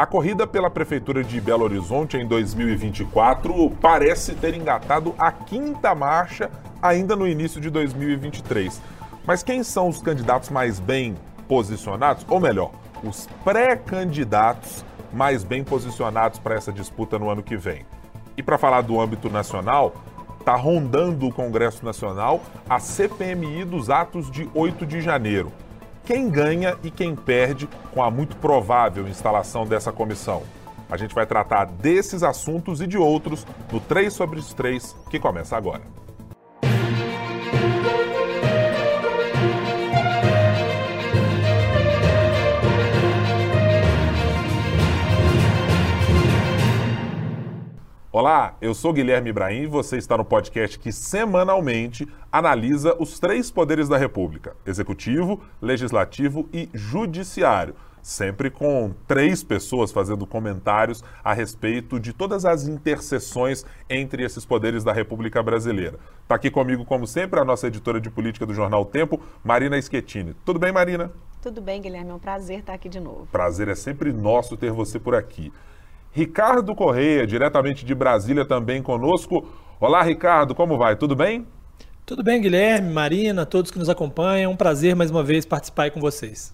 A corrida pela Prefeitura de Belo Horizonte em 2024 parece ter engatado a quinta marcha ainda no início de 2023. Mas quem são os candidatos mais bem posicionados? Ou melhor, os pré-candidatos mais bem posicionados para essa disputa no ano que vem? E para falar do âmbito nacional, está rondando o Congresso Nacional a CPMI dos atos de 8 de janeiro quem ganha e quem perde com a muito provável instalação dessa comissão. A gente vai tratar desses assuntos e de outros no 3 sobre os 3, que começa agora. Olá, eu sou Guilherme Ibrahim e você está no podcast que semanalmente analisa os três poderes da República: Executivo, Legislativo e Judiciário. Sempre com três pessoas fazendo comentários a respeito de todas as interseções entre esses poderes da República Brasileira. Está aqui comigo, como sempre, a nossa editora de política do Jornal Tempo, Marina Schettini. Tudo bem, Marina? Tudo bem, Guilherme. É um prazer estar aqui de novo. Prazer é sempre nosso ter você por aqui. Ricardo Correia, diretamente de Brasília, também conosco. Olá, Ricardo, como vai? Tudo bem? Tudo bem, Guilherme, Marina, todos que nos acompanham. Um prazer mais uma vez participar com vocês.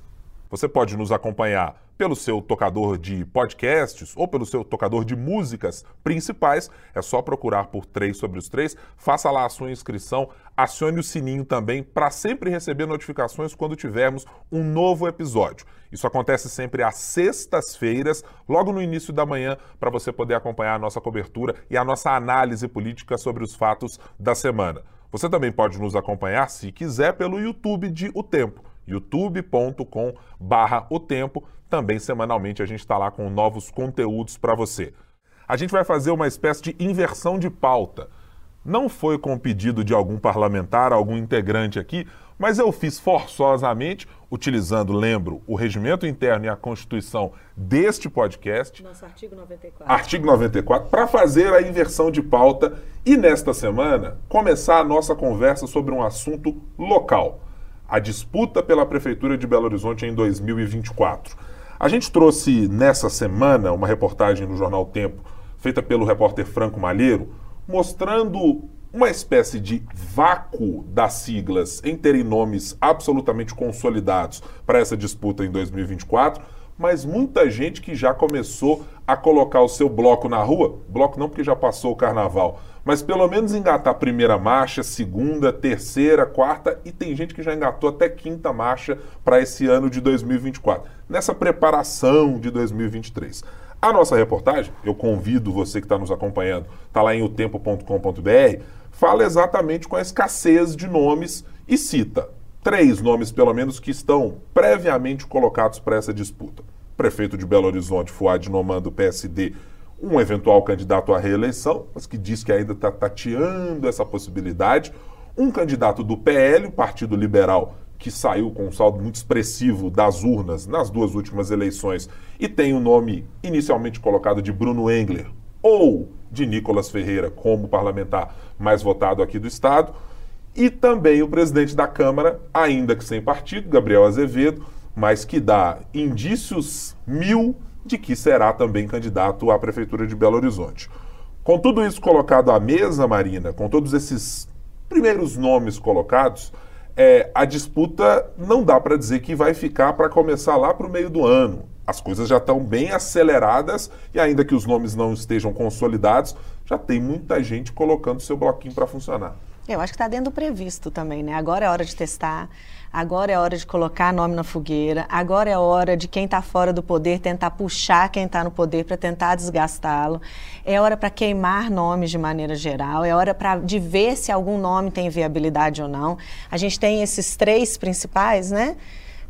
Você pode nos acompanhar pelo seu tocador de podcasts ou pelo seu tocador de músicas principais. É só procurar por 3 sobre os 3. Faça lá a sua inscrição, acione o sininho também para sempre receber notificações quando tivermos um novo episódio. Isso acontece sempre às sextas-feiras, logo no início da manhã, para você poder acompanhar a nossa cobertura e a nossa análise política sobre os fatos da semana. Você também pode nos acompanhar, se quiser, pelo YouTube de O Tempo youtube.com barra o tempo. Também semanalmente a gente está lá com novos conteúdos para você. A gente vai fazer uma espécie de inversão de pauta. Não foi com pedido de algum parlamentar, algum integrante aqui, mas eu fiz forçosamente, utilizando, lembro, o regimento interno e a constituição deste podcast. Nosso artigo 94. Artigo 94, para fazer a inversão de pauta e, nesta semana, começar a nossa conversa sobre um assunto local a disputa pela Prefeitura de Belo Horizonte em 2024. A gente trouxe nessa semana uma reportagem no jornal Tempo, feita pelo repórter Franco Malheiro, mostrando uma espécie de vácuo das siglas em terem nomes absolutamente consolidados para essa disputa em 2024, mas muita gente que já começou a colocar o seu bloco na rua, bloco não porque já passou o carnaval, mas pelo menos engatar a primeira marcha, segunda, terceira, quarta e tem gente que já engatou até quinta marcha para esse ano de 2024, nessa preparação de 2023. A nossa reportagem, eu convido você que está nos acompanhando, está lá em otempo.com.br, fala exatamente com a escassez de nomes e cita três nomes, pelo menos, que estão previamente colocados para essa disputa. Prefeito de Belo Horizonte, Fuad Noman, do PSD, um eventual candidato à reeleição, mas que diz que ainda está tateando essa possibilidade. Um candidato do PL, o Partido Liberal, que saiu com um saldo muito expressivo das urnas nas duas últimas eleições e tem o nome inicialmente colocado de Bruno Engler ou de Nicolas Ferreira como parlamentar mais votado aqui do Estado. E também o presidente da Câmara, ainda que sem partido, Gabriel Azevedo, mas que dá indícios mil de que será também candidato à Prefeitura de Belo Horizonte. Com tudo isso colocado à mesa, Marina, com todos esses primeiros nomes colocados, é, a disputa não dá para dizer que vai ficar para começar lá para o meio do ano. As coisas já estão bem aceleradas e, ainda que os nomes não estejam consolidados, já tem muita gente colocando seu bloquinho para funcionar. Eu acho que está dentro do previsto também, né? Agora é hora de testar, agora é hora de colocar nome na fogueira, agora é hora de quem está fora do poder tentar puxar quem está no poder para tentar desgastá-lo. É hora para queimar nomes de maneira geral, é hora pra, de ver se algum nome tem viabilidade ou não. A gente tem esses três principais, né?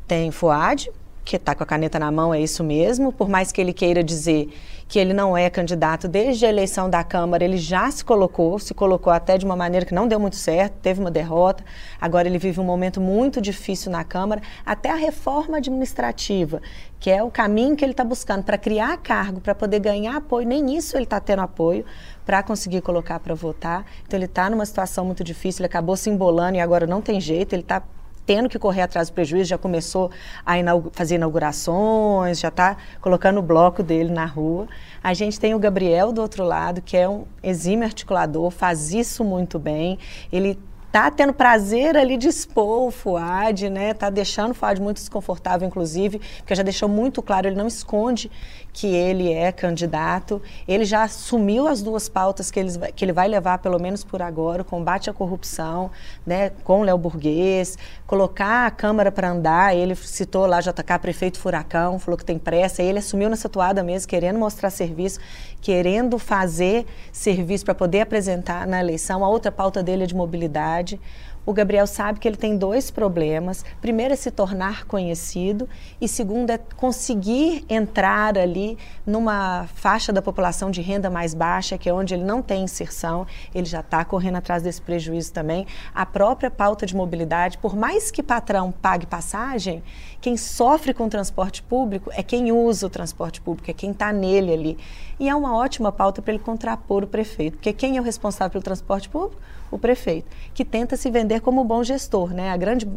Tem Fuad, que está com a caneta na mão, é isso mesmo, por mais que ele queira dizer que ele não é candidato desde a eleição da Câmara, ele já se colocou, se colocou até de uma maneira que não deu muito certo, teve uma derrota. Agora ele vive um momento muito difícil na Câmara, até a reforma administrativa, que é o caminho que ele está buscando para criar cargo, para poder ganhar apoio, nem isso ele está tendo apoio para conseguir colocar para votar. Então ele está numa situação muito difícil, ele acabou se embolando e agora não tem jeito, ele está tendo que correr atrás do prejuízo, já começou a fazer inaugurações, já está colocando o bloco dele na rua. A gente tem o Gabriel do outro lado, que é um exímio articulador, faz isso muito bem. Ele tá tendo prazer ali de expor o Fuad, né? Tá deixando o Fuad muito desconfortável, inclusive, porque já deixou muito claro, ele não esconde que ele é candidato. Ele já assumiu as duas pautas que ele, que ele vai levar, pelo menos por agora, o combate à corrupção, né, com o Léo Burguês, colocar a Câmara para andar. Ele citou lá JK, prefeito Furacão, falou que tem pressa. Ele assumiu nessa toada mesmo, querendo mostrar serviço, querendo fazer serviço para poder apresentar na eleição. A outra pauta dele é de mobilidade o Gabriel sabe que ele tem dois problemas. Primeiro é se tornar conhecido e segundo é conseguir entrar ali numa faixa da população de renda mais baixa, que é onde ele não tem inserção. Ele já está correndo atrás desse prejuízo também. A própria pauta de mobilidade, por mais que patrão pague passagem, quem sofre com o transporte público é quem usa o transporte público, é quem está nele ali. E é uma ótima pauta para ele contrapor o prefeito, porque quem é o responsável pelo transporte público? O prefeito, que tenta se vender como bom gestor. Né? A grande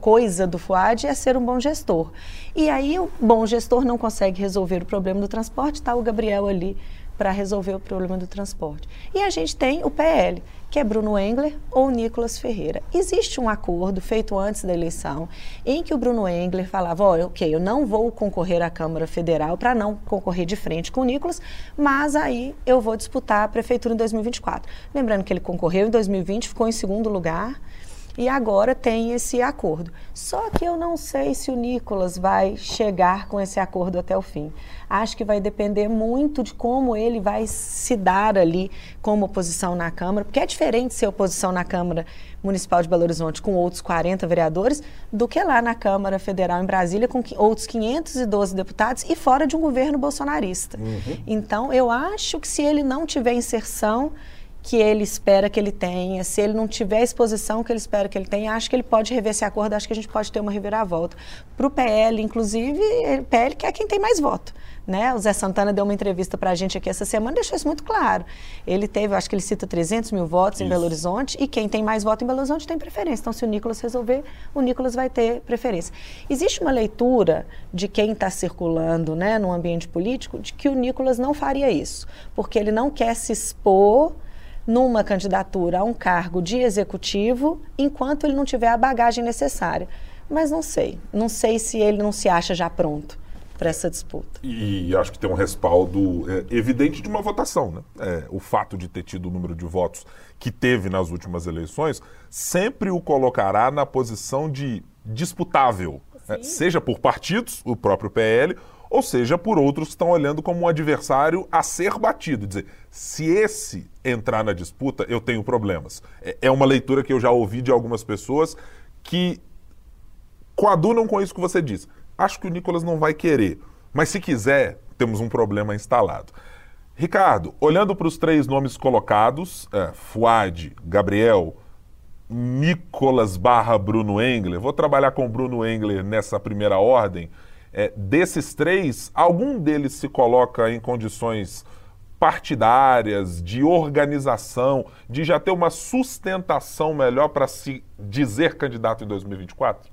coisa do FUAD é ser um bom gestor. E aí o bom gestor não consegue resolver o problema do transporte, está o Gabriel ali para resolver o problema do transporte. E a gente tem o PL, que é Bruno Engler ou Nicolas Ferreira. Existe um acordo feito antes da eleição em que o Bruno Engler falava: olha, ok, eu não vou concorrer à Câmara Federal para não concorrer de frente com o Nicolas, mas aí eu vou disputar a prefeitura em 2024. Lembrando que ele concorreu em 2020, ficou em segundo lugar e agora tem esse acordo. Só que eu não sei se o Nicolas vai chegar com esse acordo até o fim. Acho que vai depender muito de como ele vai se dar ali como oposição na Câmara, porque é diferente ser oposição na Câmara Municipal de Belo Horizonte com outros 40 vereadores do que lá na Câmara Federal em Brasília com outros 512 deputados e fora de um governo bolsonarista. Uhum. Então, eu acho que se ele não tiver inserção que ele espera que ele tenha, se ele não tiver a exposição que ele espera que ele tenha, acho que ele pode rever esse acordo, acho que a gente pode ter uma reviravolta. Para o PL, inclusive, o PL que é quem tem mais voto. Né? O Zé Santana deu uma entrevista para a gente aqui essa semana e deixou isso muito claro. Ele teve, acho que ele cita 300 mil votos isso. em Belo Horizonte e quem tem mais voto em Belo Horizonte tem preferência. Então, se o Nicolas resolver, o Nicolas vai ter preferência. Existe uma leitura de quem está circulando né, no ambiente político de que o Nicolas não faria isso, porque ele não quer se expor numa candidatura a um cargo de executivo enquanto ele não tiver a bagagem necessária. Mas não sei. Não sei se ele não se acha já pronto para essa disputa. E acho que tem um respaldo é, evidente de uma votação. Né? É, o fato de ter tido o número de votos que teve nas últimas eleições sempre o colocará na posição de disputável, é, seja por partidos, o próprio PL, ou seja, por outros que estão olhando como um adversário a ser batido. Dizer, se esse entrar na disputa, eu tenho problemas. É, é uma leitura que eu já ouvi de algumas pessoas que coadunam com isso que você diz. Acho que o Nicolas não vai querer, mas se quiser, temos um problema instalado. Ricardo, olhando para os três nomes colocados, é, Fuad, Gabriel, Nicolas barra Bruno Engler, vou trabalhar com Bruno Engler nessa primeira ordem. É, desses três, algum deles se coloca em condições partidárias, de organização, de já ter uma sustentação melhor para se dizer candidato em 2024?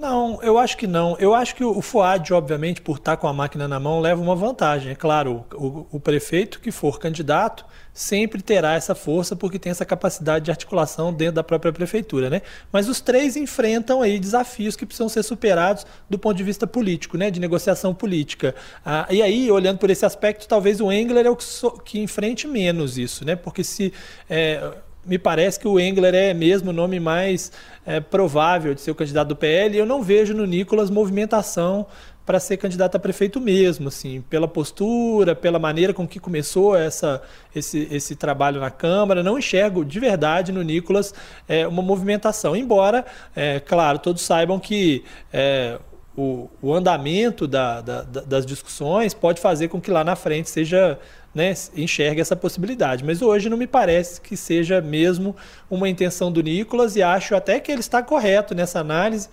Não, eu acho que não. Eu acho que o FUAD, obviamente, por estar com a máquina na mão, leva uma vantagem. É claro, o, o, prefeito que for candidato sempre terá essa força porque tem essa capacidade de articulação dentro da própria prefeitura, né? Mas os três enfrentam aí desafios que precisam ser superados do ponto de vista político, né? De negociação política. Ah, e aí, olhando por esse aspecto, talvez o Engler é o que, so, que enfrente menos isso, né? Porque se... É, me parece que o Engler é mesmo o nome mais é, provável de ser o candidato do PL. Eu não vejo no Nicolas movimentação para ser candidato a prefeito mesmo, assim, pela postura, pela maneira com que começou essa, esse, esse trabalho na Câmara. Não enxergo de verdade no Nicolas é, uma movimentação. Embora, é, claro, todos saibam que é, o, o, andamento da, da, das discussões pode fazer com que lá na frente seja né, enxergue essa possibilidade. Mas hoje não me parece que seja mesmo uma intenção do Nicolas e acho até que ele está correto nessa análise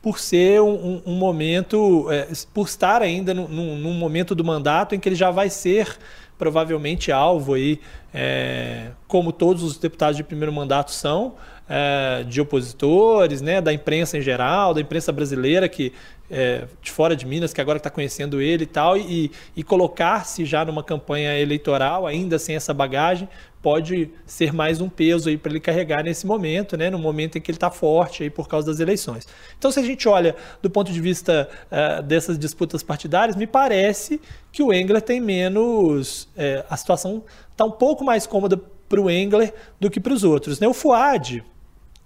por ser um, um, um momento, é, por estar ainda num, num, momento do mandato em que ele já vai ser provavelmente alvo aí, é, como todos os deputados de primeiro mandato são, é, de opositores, né, da imprensa em geral, da imprensa brasileira que é, de fora de Minas, que agora está conhecendo ele e tal, e, e colocar-se já numa campanha eleitoral, ainda sem essa bagagem, pode ser mais um peso aí para ele carregar nesse momento, né, no momento em que ele está forte aí por causa das eleições. Então, se a gente olha do ponto de vista uh, dessas disputas partidárias, me parece que o Engler tem menos, uh, a situação está um pouco mais cômoda para o Engler do que para os outros. Né? O Fuad,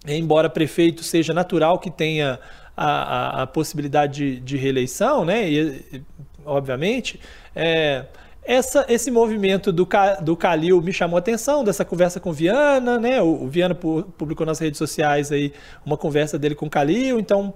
embora prefeito seja natural que tenha a, a, a possibilidade de, de, reeleição, né? E, obviamente, é, essa, esse movimento do, do Calil me chamou a atenção, dessa conversa com Viana, né? O, o Viana publicou nas redes sociais aí uma conversa dele com o Calil, então,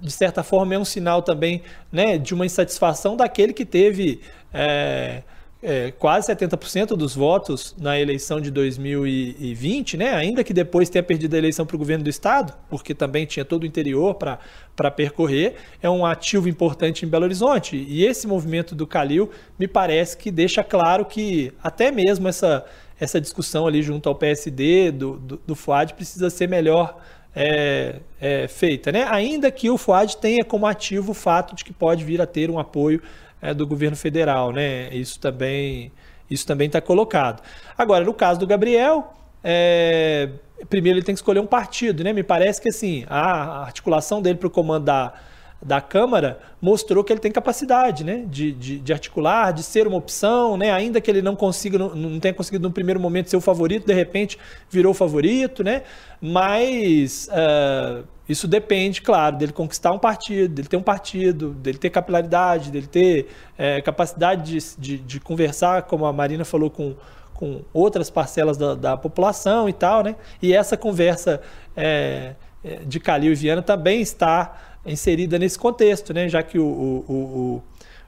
de certa forma, é um sinal também né, de uma insatisfação daquele que teve. É, é, quase 70% dos votos na eleição de 2020, né? ainda que depois tenha perdido a eleição para o governo do estado, porque também tinha todo o interior para percorrer, é um ativo importante em Belo Horizonte. E esse movimento do Calil me parece que deixa claro que até mesmo essa, essa discussão ali junto ao PSD, do, do, do FUAD, precisa ser melhor é, é, feita. Né? Ainda que o FUAD tenha como ativo o fato de que pode vir a ter um apoio é, do governo federal, né? Isso também isso também está colocado. Agora, no caso do Gabriel, é, primeiro ele tem que escolher um partido, né? Me parece que assim a articulação dele para o comando da da Câmara mostrou que ele tem capacidade né, de, de, de, articular, de ser uma opção, né, ainda que ele não consiga, não, não tenha conseguido no primeiro momento ser o favorito, de repente virou o favorito, né, mas uh, isso depende, claro, dele conquistar um partido, dele ter um partido, dele ter capilaridade, dele ter é, capacidade de, de, de, conversar, como a Marina falou, com, com outras parcelas da, da população e tal, né? E essa conversa é, de Calil e Viana também está inserida nesse contexto, né? Já que o, o, o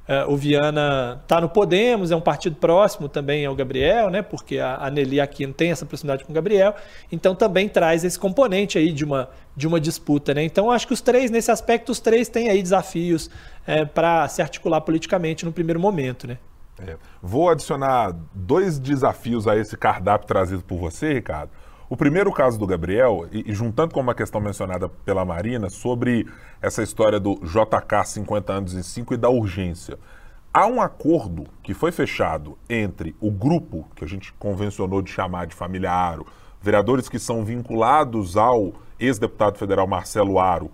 é, o Viana está no Podemos, é um partido próximo também ao Gabriel, né? Porque a, a Nelly Aquino tem essa proximidade com o Gabriel, então também traz esse componente aí de uma, de uma disputa, né? Então acho que os três, nesse aspecto, os três têm aí desafios é, para se articular politicamente no primeiro momento, né? É. Vou adicionar dois desafios a esse cardápio trazido por você, Ricardo. O primeiro caso do Gabriel, e, e, juntando com uma questão mencionada pela Marina, sobre essa história do JK 50 anos em 5 e da urgência. Há um acordo que foi fechado entre o grupo, que a gente convencionou de chamar de família Aro, vereadores que são vinculados ao ex-deputado federal Marcelo Aro,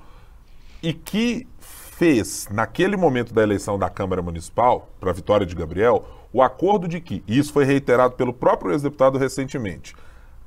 e que fez, naquele momento da eleição da Câmara Municipal, para a vitória de Gabriel, o acordo de que, e isso foi reiterado pelo próprio ex-deputado recentemente,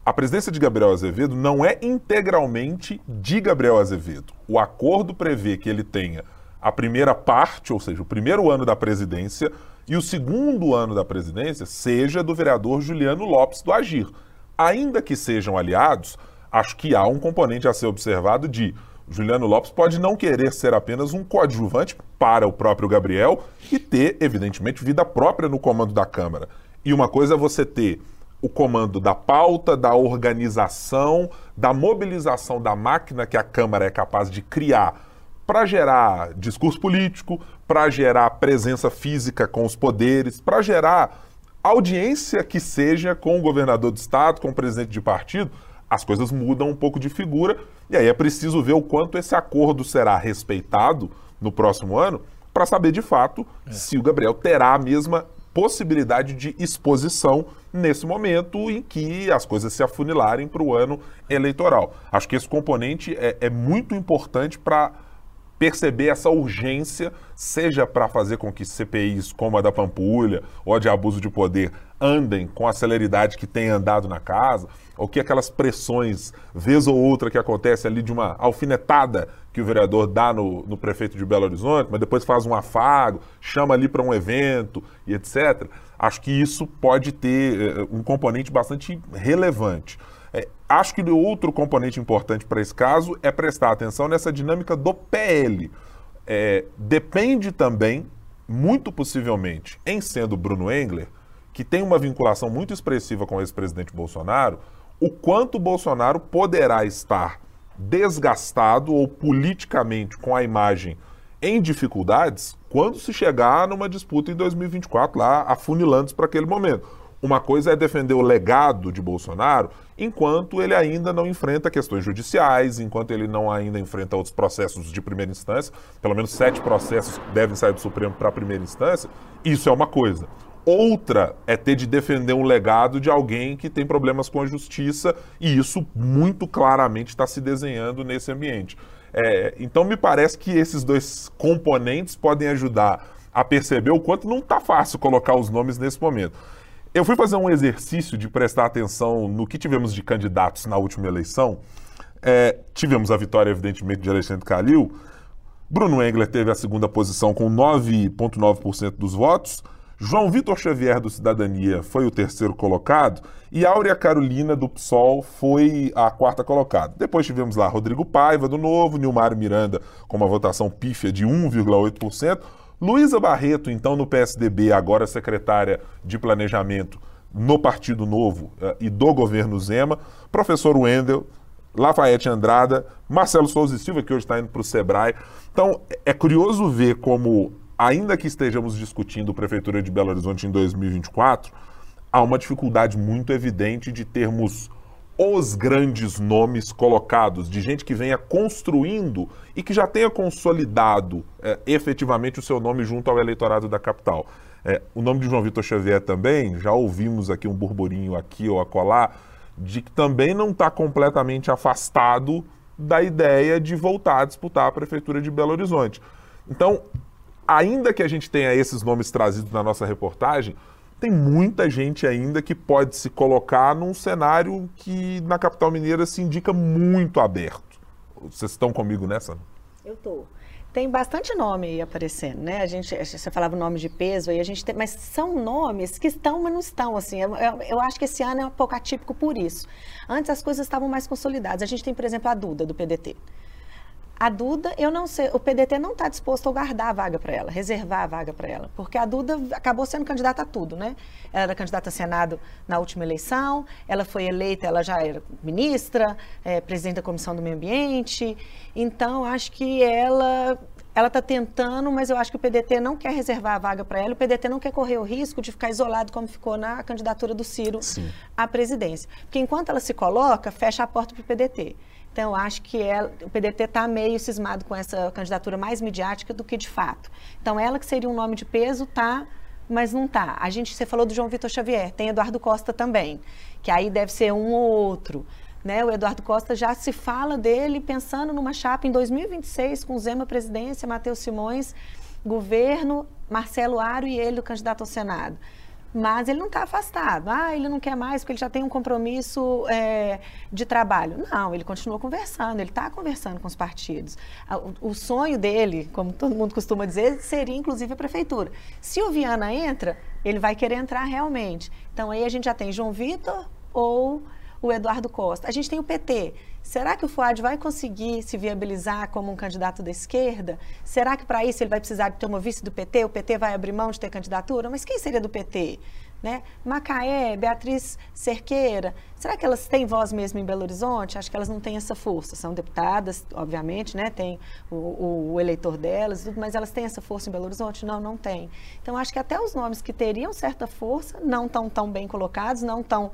a presidência de Gabriel Azevedo não é integralmente de Gabriel Azevedo. O acordo prevê que ele tenha a primeira parte, ou seja, o primeiro ano da presidência, e o segundo ano da presidência seja do vereador Juliano Lopes do Agir. Ainda que sejam aliados, acho que há um componente a ser observado de Juliano Lopes pode não querer ser apenas um coadjuvante para o próprio Gabriel e ter, evidentemente, vida própria no comando da Câmara. E uma coisa é você ter o comando da pauta, da organização, da mobilização da máquina que a Câmara é capaz de criar para gerar discurso político, para gerar presença física com os poderes, para gerar audiência que seja com o governador do estado, com o presidente de partido, as coisas mudam um pouco de figura e aí é preciso ver o quanto esse acordo será respeitado no próximo ano para saber de fato é. se o Gabriel terá a mesma possibilidade de exposição nesse momento em que as coisas se afunilarem para o ano eleitoral. Acho que esse componente é, é muito importante para perceber essa urgência, seja para fazer com que CPIs como a da Pampulha ou a de abuso de poder andem com a celeridade que tem andado na casa, ou que aquelas pressões, vez ou outra, que acontece ali de uma alfinetada que o vereador dá no, no prefeito de Belo Horizonte, mas depois faz um afago, chama ali para um evento e etc. Acho que isso pode ter uh, um componente bastante relevante. Acho que outro componente importante para esse caso é prestar atenção nessa dinâmica do PL. É, depende também, muito possivelmente, em sendo Bruno Engler, que tem uma vinculação muito expressiva com o ex-presidente Bolsonaro, o quanto Bolsonaro poderá estar desgastado ou politicamente com a imagem em dificuldades quando se chegar numa disputa em 2024 lá afunilando para aquele momento. Uma coisa é defender o legado de Bolsonaro enquanto ele ainda não enfrenta questões judiciais, enquanto ele não ainda enfrenta outros processos de primeira instância, pelo menos sete processos devem sair do Supremo para a primeira instância, isso é uma coisa. Outra é ter de defender um legado de alguém que tem problemas com a justiça, e isso muito claramente está se desenhando nesse ambiente. É, então, me parece que esses dois componentes podem ajudar a perceber o quanto não está fácil colocar os nomes nesse momento. Eu fui fazer um exercício de prestar atenção no que tivemos de candidatos na última eleição. É, tivemos a vitória, evidentemente, de Alexandre Calil. Bruno Engler teve a segunda posição com 9,9% dos votos. João Vitor Xavier, do Cidadania, foi o terceiro colocado e Áurea Carolina, do PSOL, foi a quarta colocada. Depois tivemos lá Rodrigo Paiva, do Novo, Nilmar Miranda, com uma votação pífia de 1,8%. Luísa Barreto, então no PSDB, agora secretária de Planejamento no Partido Novo uh, e do governo Zema. Professor Wendel, Lafayette Andrada, Marcelo Souza e Silva, que hoje está indo para o Sebrae. Então, é curioso ver como ainda que estejamos discutindo Prefeitura de Belo Horizonte em 2024, há uma dificuldade muito evidente de termos os grandes nomes colocados, de gente que venha construindo e que já tenha consolidado é, efetivamente o seu nome junto ao eleitorado da capital. É, o nome de João Vitor Xavier também, já ouvimos aqui um burburinho aqui ou acolá, de que também não está completamente afastado da ideia de voltar a disputar a Prefeitura de Belo Horizonte. Então, ainda que a gente tenha esses nomes trazidos na nossa reportagem, tem muita gente ainda que pode se colocar num cenário que na capital mineira se indica muito aberto. Vocês estão comigo nessa? Eu estou. Tem bastante nome aparecendo, né? A gente, você falava o nome de peso aí, a gente tem, mas são nomes que estão, mas não estão, assim. Eu, eu, acho que esse ano é um pouco atípico por isso. Antes as coisas estavam mais consolidadas. A gente tem, por exemplo, a Duda, do PDT. A Duda, eu não sei, o PDT não está disposto a guardar a vaga para ela, reservar a vaga para ela, porque a Duda acabou sendo candidata a tudo, né? Ela era candidata a Senado na última eleição, ela foi eleita, ela já era ministra, é, presidente da Comissão do Meio Ambiente, então acho que ela ela está tentando, mas eu acho que o PDT não quer reservar a vaga para ela, o PDT não quer correr o risco de ficar isolado como ficou na candidatura do Ciro Sim. à presidência. Porque enquanto ela se coloca, fecha a porta para o PDT. Então, acho que ela, o PDT está meio cismado com essa candidatura mais midiática do que de fato. Então, ela que seria um nome de peso, tá, mas não tá. A gente, você falou do João Vitor Xavier, tem Eduardo Costa também, que aí deve ser um ou outro. Né? O Eduardo Costa já se fala dele pensando numa chapa em 2026 com Zema presidência, Matheus Simões, governo, Marcelo Aro e ele, o candidato ao Senado mas ele não está afastado. Ah, ele não quer mais porque ele já tem um compromisso é, de trabalho. Não, ele continua conversando, ele está conversando com os partidos. O, o, sonho dele, como todo mundo costuma dizer, seria inclusive a prefeitura. Se o Viana entra, ele vai querer entrar realmente. Então aí a gente já tem João Vitor ou o Eduardo Costa. A gente tem o PT. Será que o Fuad vai conseguir se viabilizar como um candidato da esquerda? Será que para isso ele vai precisar de ter uma vice do PT? O PT vai abrir mão de ter candidatura? Mas quem seria do PT? Né? Macaé, Beatriz Cerqueira, será que elas têm voz mesmo em Belo Horizonte? Acho que elas não têm essa força. São deputadas, obviamente, né? tem o, o, o eleitor delas, mas elas têm essa força em Belo Horizonte? Não, não tem. Então, acho que até os nomes que teriam certa força não estão tão bem colocados, não estão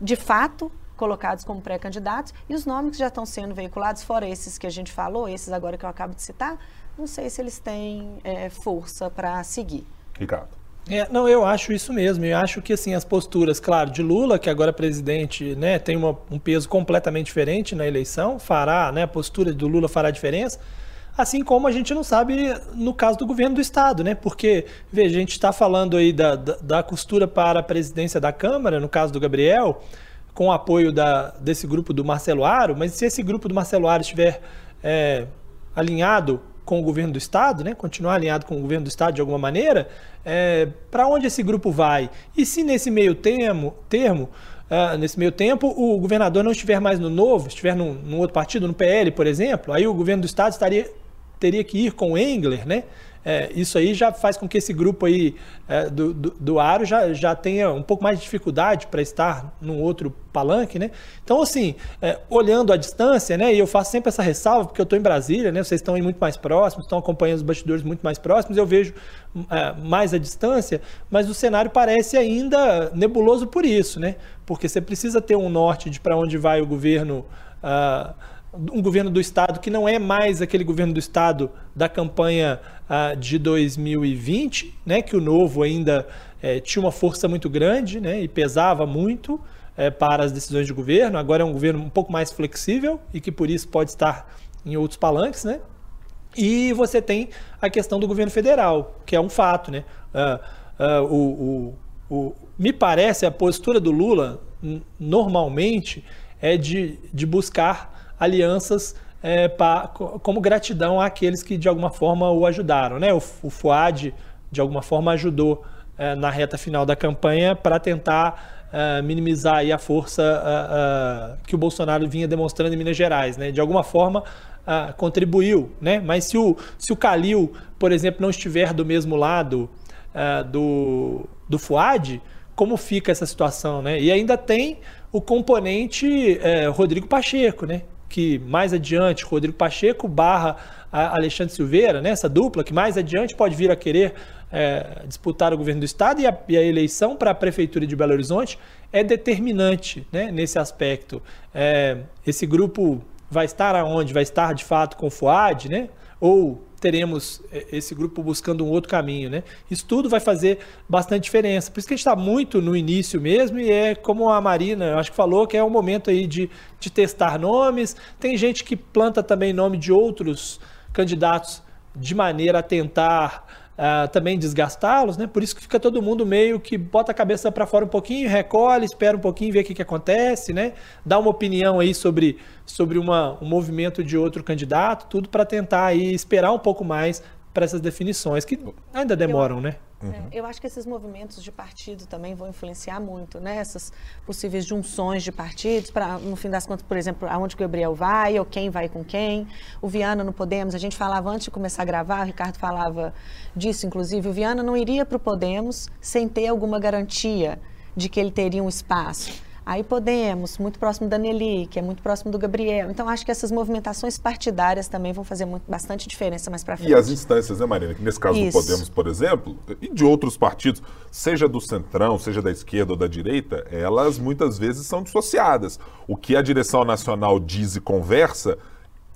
de fato colocados como pré-candidatos e os nomes que já estão sendo veiculados, fora esses que a gente falou, esses agora que eu acabo de citar, não sei se eles têm é, força para seguir. Ricardo. É, não, eu acho isso mesmo. Eu acho que assim as posturas, claro, de Lula, que agora é presidente, né, tem uma, um peso completamente diferente na eleição, fará, né, a postura do Lula fará diferença. Assim como a gente não sabe no caso do governo do Estado, né? Porque, veja, a gente está falando aí da, da, da, costura para a presidência da Câmara, no caso do Gabriel, com o apoio da, desse grupo do Marcelo Aro, mas se esse grupo do Marcelo Aro estiver é, alinhado com o governo do Estado, né? continuar alinhado com o governo do Estado de alguma maneira, é, para onde esse grupo vai? E se nesse meio termo, termo Uh, nesse meio tempo, o governador não estiver mais no Novo, estiver num, num, outro partido, no PL, por exemplo, aí o governo do Estado estaria teria que ir com Engler, né? É, isso aí já faz com que esse grupo aí é, do, do, do, Aro já, já tenha um pouco mais de dificuldade para estar num outro palanque, né? Então, assim, é, olhando a distância, né? E eu faço sempre essa ressalva, porque eu estou em Brasília, né? Vocês estão aí muito mais próximos, estão acompanhando os bastidores muito mais próximos, eu vejo é, mais a distância, mas o cenário parece ainda nebuloso por isso, né? Porque você precisa ter um norte de para onde vai o governo. Uh, um governo do Estado que não é mais aquele governo do Estado da campanha uh, de 2020, né, que o novo ainda eh, tinha uma força muito grande né, e pesava muito eh, para as decisões de governo. Agora é um governo um pouco mais flexível e que por isso pode estar em outros palanques. Né? E você tem a questão do governo federal, que é um fato. Né? Uh, uh, o, o, o, me parece a postura do Lula, normalmente, é de, de buscar alianças é, pra, como gratidão àqueles que de alguma forma o ajudaram. Né? O, o Fuad, de alguma forma, ajudou é, na reta final da campanha para tentar é, minimizar a força é, é, que o Bolsonaro vinha demonstrando em Minas Gerais. Né? De alguma forma, é, contribuiu. Né? Mas se o, se o Calil, por exemplo, não estiver do mesmo lado do, do Fuad, como fica essa situação? Né? E ainda tem o componente Rodrigo Pacheco, né? Que mais adiante Rodrigo Pacheco barra Alexandre Silveira, né, essa dupla, que mais adiante pode vir a querer é, disputar o governo do Estado e a, e a eleição para a Prefeitura de Belo Horizonte é determinante né, nesse aspecto. É, esse grupo vai estar aonde? Vai estar de fato com o FUAD, né? ou teremos é, esse grupo buscando um outro caminho, né? Isso tudo vai fazer bastante diferença. Por isso que a gente está muito no início mesmo e é como a Marina, acho que falou, que é um momento aí de, de testar nomes. Tem gente que planta também nome de outros candidatos de maneira a tentar uh, também desgastá-los, né? Por isso que fica todo mundo meio que bota a cabeça para fora um pouquinho, recolhe, espera um pouquinho, vê o que, que acontece, né? Dá uma opinião aí sobre, sobre uma, um movimento de outro candidato, tudo para tentar aí esperar um pouco mais para essas definições, que ainda demoram, eu, né? Uhum. É, eu acho que esses movimentos de partido também vão influenciar muito, né? Essas possíveis junções de partidos, para no fim das contas, por exemplo, aonde o Gabriel vai ou quem vai com quem. O Viana no Podemos, a gente falava antes de começar a gravar, o Ricardo falava disso, inclusive, o Viana não iria para o Podemos sem ter alguma garantia de que ele teria um espaço. Aí Podemos, muito próximo da Nelly, que é muito próximo do Gabriel. Então, acho que essas movimentações partidárias também vão fazer muito, bastante diferença mais para frente. E as instâncias, né, Marina? Que nesse caso Isso. do Podemos, por exemplo, e de outros partidos, seja do centrão, seja da esquerda ou da direita, elas muitas vezes são dissociadas. O que a direção nacional diz e conversa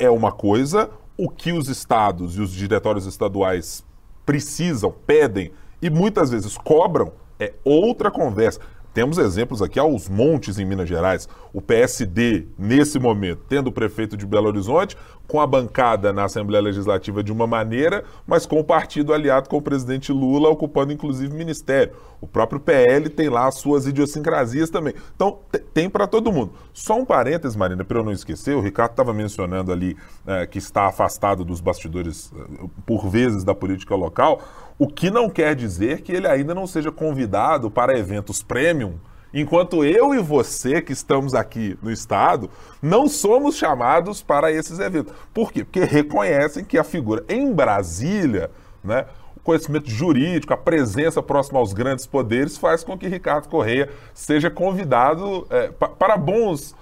é uma coisa, o que os estados e os diretórios estaduais precisam, pedem e muitas vezes cobram é outra conversa. Temos exemplos aqui aos montes em Minas Gerais. O PSD, nesse momento, tendo o prefeito de Belo Horizonte, com a bancada na Assembleia Legislativa de uma maneira, mas com o partido aliado com o presidente Lula, ocupando inclusive ministério. O próprio PL tem lá as suas idiosincrasias também. Então, tem para todo mundo. Só um parênteses, Marina, para eu não esquecer, o Ricardo estava mencionando ali é, que está afastado dos bastidores, é, por vezes, da política local. O que não quer dizer que ele ainda não seja convidado para eventos premium, enquanto eu e você que estamos aqui no estado não somos chamados para esses eventos. Por quê? Porque reconhecem que a figura em Brasília, né, o conhecimento jurídico, a presença próxima aos grandes poderes faz com que Ricardo Correia seja convidado é, para bons,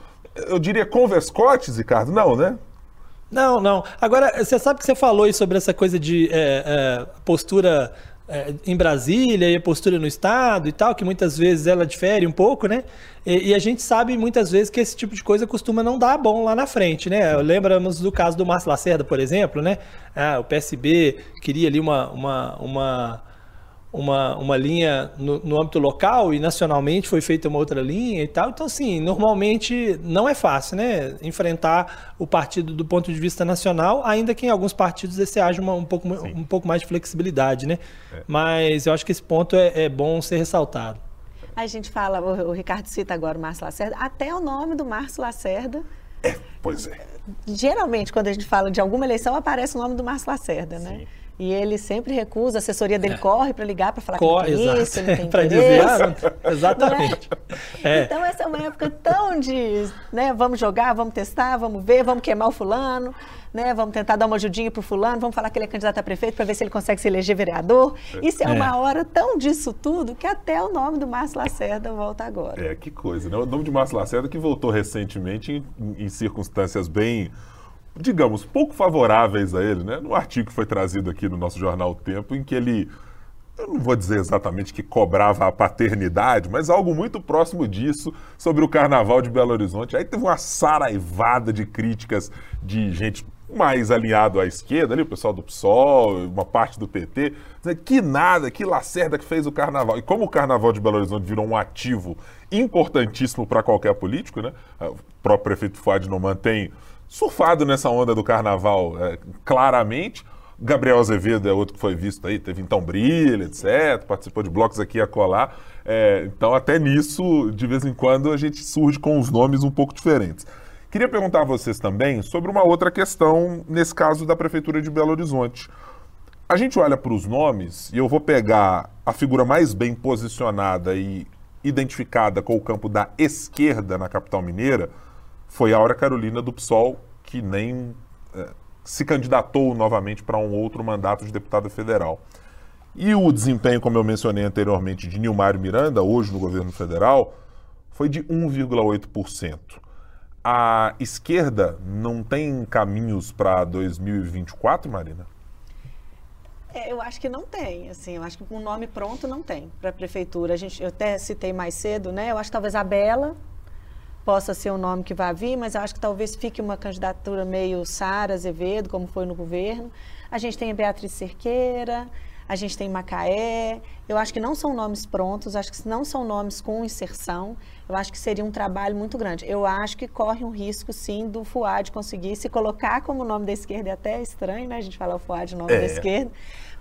eu diria converscotes, Ricardo, não, né? Não, não. Agora, você sabe que você falou aí sobre essa coisa de é, é, postura é, em Brasília e a postura no Estado e tal, que muitas vezes ela difere um pouco, né? E, e, a gente sabe muitas vezes que esse tipo de coisa costuma não dar bom lá na frente, né? Lembramos do caso do Márcio Lacerda, por exemplo, né? Ah, o PSB queria ali uma, uma, uma uma, uma linha no, no, âmbito local e nacionalmente foi feita uma outra linha e tal. Então, assim, normalmente não é fácil, né? Enfrentar o partido do ponto de vista nacional, ainda que em alguns partidos esse haja uma, um, pouco, um pouco mais de flexibilidade, né? É. Mas eu acho que esse ponto é, é bom ser ressaltado. A gente fala, o, o Ricardo cita agora o Márcio Lacerda, até o nome do Márcio Lacerda. É, pois é. Geralmente, quando a gente fala de alguma eleição, aparece o nome do Márcio Lacerda, né? E ele sempre recusa, a assessoria dele é. corre para ligar para falar corre, que tem isso, ele tem Para desviar, exatamente. É? Então essa é uma época tão de, né, vamos jogar, vamos testar, vamos ver, vamos queimar o fulano, né, vamos tentar dar uma ajudinha para o fulano, vamos falar que ele é candidato a prefeito para ver se ele consegue se eleger vereador. Isso é, é, uma hora tão disso tudo que até o nome do Márcio Lacerda volta agora. É, que coisa, né? O nome de Márcio Lacerda que voltou recentemente em, em circunstâncias bem digamos, pouco favoráveis a ele, né? No artigo que foi trazido aqui no nosso jornal o Tempo, em que ele, eu não vou dizer exatamente que cobrava a paternidade, mas algo muito próximo disso sobre o carnaval de Belo Horizonte. Aí teve uma saraivada de críticas de gente mais alinhado à esquerda, ali, o pessoal do PSOL, uma parte do PT, que nada, que Lacerda que fez o carnaval. E como o carnaval de Belo Horizonte virou um ativo importantíssimo para qualquer político, né? O próprio prefeito Fuad não mantém surfado nessa onda do carnaval, é, claramente. Gabriel Azevedo é outro que foi visto aí, teve então brilha, etc., participou de blocos aqui a colar. É, então, até nisso, de vez em quando, a gente surge com os nomes um pouco diferentes. Queria perguntar a vocês também sobre uma outra questão, nesse caso da Prefeitura de Belo Horizonte. A gente olha para os nomes, e eu vou pegar a figura mais bem posicionada e identificada com o campo da esquerda na capital mineira, foi Aura Carolina do PSOL, que nem é, se candidatou novamente para um outro mandato de deputada federal. E o desempenho, como eu mencionei anteriormente, de Nilmário Miranda, hoje no governo federal, foi de 1,8%. A esquerda não tem caminhos para 2024, Marina? É, eu acho que não tem, assim, eu acho que um nome pronto não tem para a prefeitura. A gente, eu até citei mais cedo, né? Eu acho que talvez a Bela possa ser o um nome que vai vir, mas eu acho que talvez fique uma candidatura meio Sara Azevedo, como foi no governo. A gente tem a Beatriz Cerqueira, a gente tem Macaé. Eu acho que não são nomes prontos, acho que não são nomes com inserção. Eu acho que seria um trabalho muito grande. Eu acho que corre um risco, sim, do Fuad conseguir se colocar como nome da esquerda. É até estranho, né? A gente falar o Fuad nome é. da esquerda.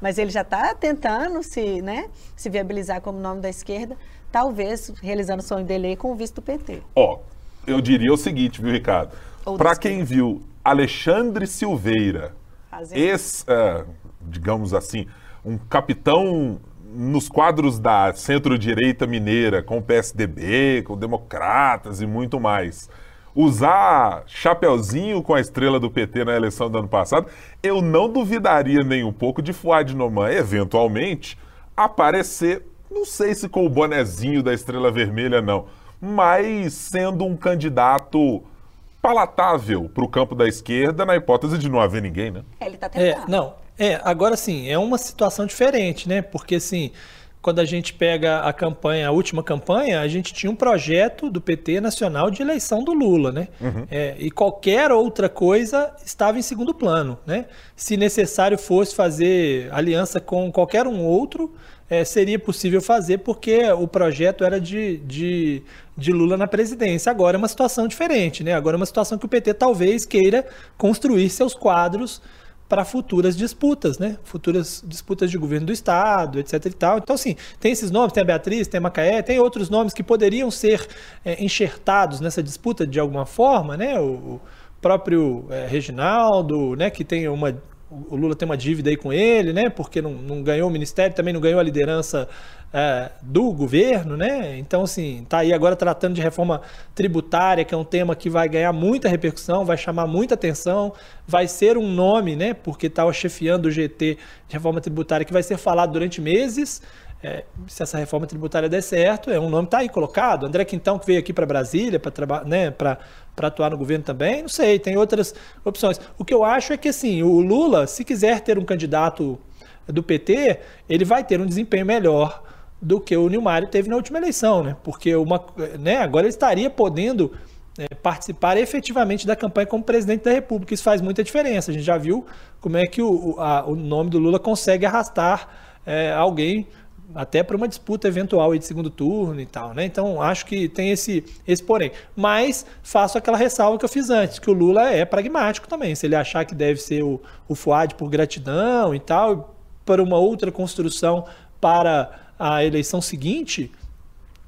Mas ele já está tentando se, né, se viabilizar como nome da esquerda, talvez realizando o sonho dele com o visto do PT. Ó, oh eu diria o seguinte, viu, Ricardo? Para quem viu Alexandre Silveira, ex, uh, digamos assim, um capitão nos quadros da centro-direita mineira, com o PSDB, com democratas e muito mais. Usar chapeuzinho com a estrela do PT na eleição do ano passado, eu não duvidaria nem um pouco de Fuad Noman, eventualmente, aparecer, não sei se com o bonezinho da estrela vermelha, não mas sendo um candidato palatável para o campo da esquerda, na hipótese de não haver ninguém, né? É, ele está tentando. É, não, é, agora sim, é uma situação diferente, né? Porque assim, quando a gente pega a campanha, a última campanha, a gente tinha um projeto do PT nacional de eleição do Lula, né? Uhum. É, e qualquer outra coisa estava em segundo plano, né? Se necessário fosse fazer aliança com qualquer um outro, é, seria possível fazer porque o projeto era de, de, de, Lula na presidência. Agora é uma situação diferente, né? Agora é uma situação que o PT talvez queira construir seus quadros para futuras disputas, né? Futuras disputas de governo do Estado, etc e tal. Então, assim, tem esses nomes, tem a Beatriz, tem a Macaé, tem outros nomes que poderiam ser é, enxertados nessa disputa de alguma forma, né? O, o próprio é, Reginaldo, né? Que tem uma o Lula tem uma dívida aí com ele, né? Porque não, não ganhou o ministério, também não ganhou a liderança é, do governo, né? Então, assim, tá aí agora tratando de reforma tributária, que é um tema que vai ganhar muita repercussão, vai chamar muita atenção, vai ser um nome, né? Porque estava chefiando o GT de reforma tributária que vai ser falado durante meses. É, se essa reforma tributária der certo, é um nome está aí colocado. André Quintão, que veio aqui para Brasília para né, atuar no governo também, não sei, tem outras opções. O que eu acho é que assim, o Lula, se quiser ter um candidato do PT, ele vai ter um desempenho melhor do que o Nilmário teve na última eleição, né? Porque uma, né, agora ele estaria podendo é, participar efetivamente da campanha como presidente da República. Isso faz muita diferença. A gente já viu como é que o, a, o nome do Lula consegue arrastar é, alguém até para uma disputa eventual de segundo turno e tal, né? Então acho que tem esse, esse porém. Mas faço aquela ressalva que eu fiz antes, que o Lula é pragmático também. Se ele achar que deve ser o, o Fuad por gratidão e tal, para uma outra construção para a eleição seguinte,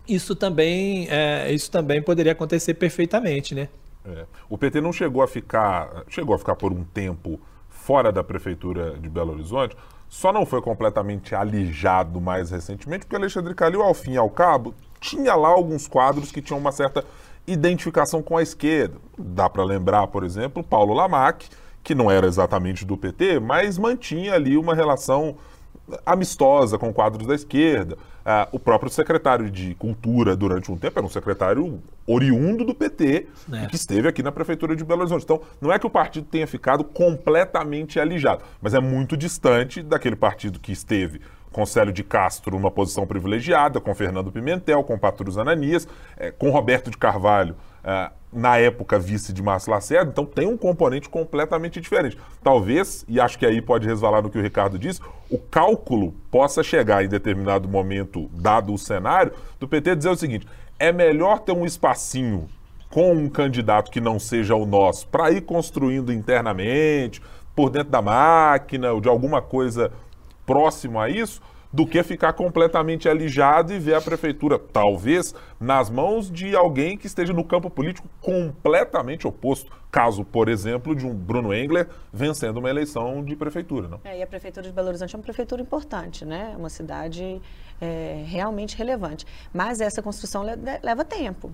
isso também, é, isso também poderia acontecer perfeitamente, né? É. O PT não chegou a ficar, chegou a ficar por um tempo fora da prefeitura de Belo Horizonte, só não foi completamente alijado mais recentemente, porque Alexandre Calil, ao fim e ao cabo, tinha lá alguns quadros que tinham uma certa identificação com a esquerda. Dá para lembrar, por exemplo, Paulo Lamac, que não era exatamente do PT, mas mantinha ali uma relação amistosa com quadros da esquerda. Ah, o próprio secretário de Cultura, durante um tempo, era um secretário oriundo do PT, é. que esteve aqui na Prefeitura de Belo Horizonte. Então, não é que o partido tenha ficado completamente alijado, mas é muito distante daquele partido que esteve com Célio de Castro numa posição privilegiada, com Fernando Pimentel, com Patrus Ananias, é, com Roberto de Carvalho, é, na época vice de Márcio Lacerda, então tem um componente completamente diferente. Talvez, e acho que aí pode resvalar no que o Ricardo disse, o cálculo possa chegar em determinado momento, dado o cenário, do PT dizer o seguinte: é melhor ter um espacinho com um candidato que não seja o nosso, para ir construindo internamente, por dentro da máquina, ou de alguma coisa próximo a isso, do que ficar completamente alijado e ver a prefeitura, talvez, nas mãos de alguém que esteja no campo político completamente oposto. Caso, por exemplo, de um Bruno Engler vencendo uma eleição de prefeitura. Não? É, e a prefeitura de Belo Horizonte é uma prefeitura importante, né? É uma cidade é, realmente relevante. Mas essa construção leva tempo.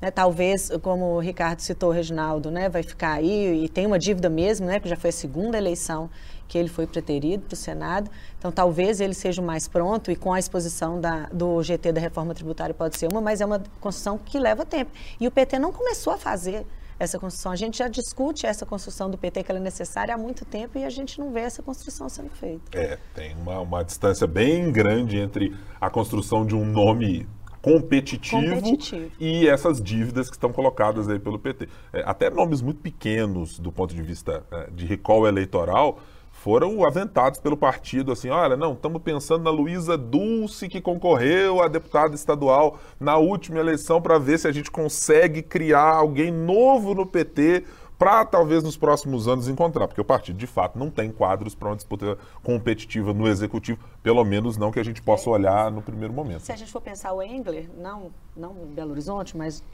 Né, talvez, como o Ricardo citou, o Reginaldo, né, vai ficar aí e tem uma dívida mesmo, né, porque já foi a segunda eleição que ele foi preterido para o Senado. Então, talvez ele seja o mais pronto e com a exposição da, do GT da reforma tributária pode ser uma, mas é uma construção que leva tempo. E o PT não começou a fazer essa construção. A gente já discute essa construção do PT, que ela é necessária há muito tempo, e a gente não vê essa construção sendo feita. É, tem uma, uma distância bem grande entre a construção de um nome competitivo, competitivo, e essas dívidas que estão colocadas aí pelo PT. É, até nomes muito pequenos do ponto de vista é, de recall eleitoral foram aventados pelo partido, assim, olha, não, estamos pensando na Luísa Dulce, que concorreu a deputada estadual na última eleição, para ver se a gente consegue criar alguém novo no PT para talvez nos próximos anos encontrar, porque o partido de fato não tem quadros para uma disputa competitiva no executivo, pelo menos não que a gente possa olhar no primeiro momento. Se a gente for pensar o Engler, não, não Belo Horizonte, mas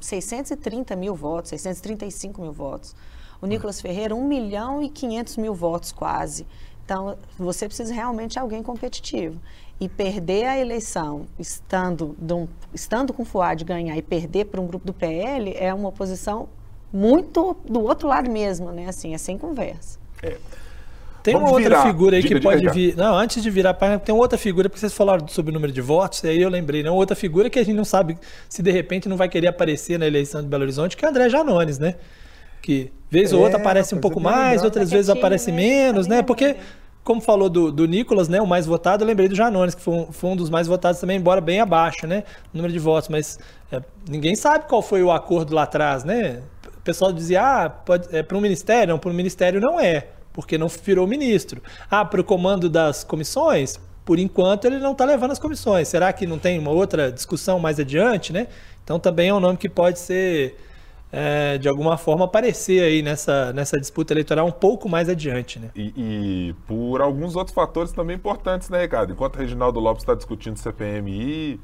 630 mil votos, 635 mil votos. O Nicolas Ferreira, 1 milhão e 500 mil votos quase. Então, você precisa realmente de alguém competitivo. E perder a eleição, estando, um, estando com o Fuad ganhar e perder para um grupo do PL, é uma oposição muito do outro lado mesmo, né? Assim, é sem conversa. É. Tem Vamos uma outra virar. figura aí diga, que pode vir. Não, antes de virar página, tem outra figura, porque vocês falaram sobre o número de votos, e aí eu lembrei, né? Outra figura que a gente não sabe se de repente não vai querer aparecer na eleição de Belo Horizonte, que é o André Janones, né? Que vez é, ou outra aparece um pouco mais, outras vezes aparece né? menos, né? Porque como falou do, do Nicolas, né, o mais votado, eu lembrei do Janones, que foi um, foi um dos mais votados também, embora bem abaixo, né, no número de votos, mas é, ninguém sabe qual foi o acordo lá atrás, né? pessoal dizia, ah, pode, é para um ministério? Não, para um ministério não é, porque não virou ministro. Ah, para o comando das comissões? Por enquanto ele não está levando as comissões. Será que não tem uma outra discussão mais adiante, né? Então também é um nome que pode ser, é, de alguma forma, aparecer aí nessa, nessa disputa eleitoral um pouco mais adiante, né? E, e por alguns outros fatores também importantes, né, Ricardo? Enquanto o Reginaldo Lopes está discutindo CPMI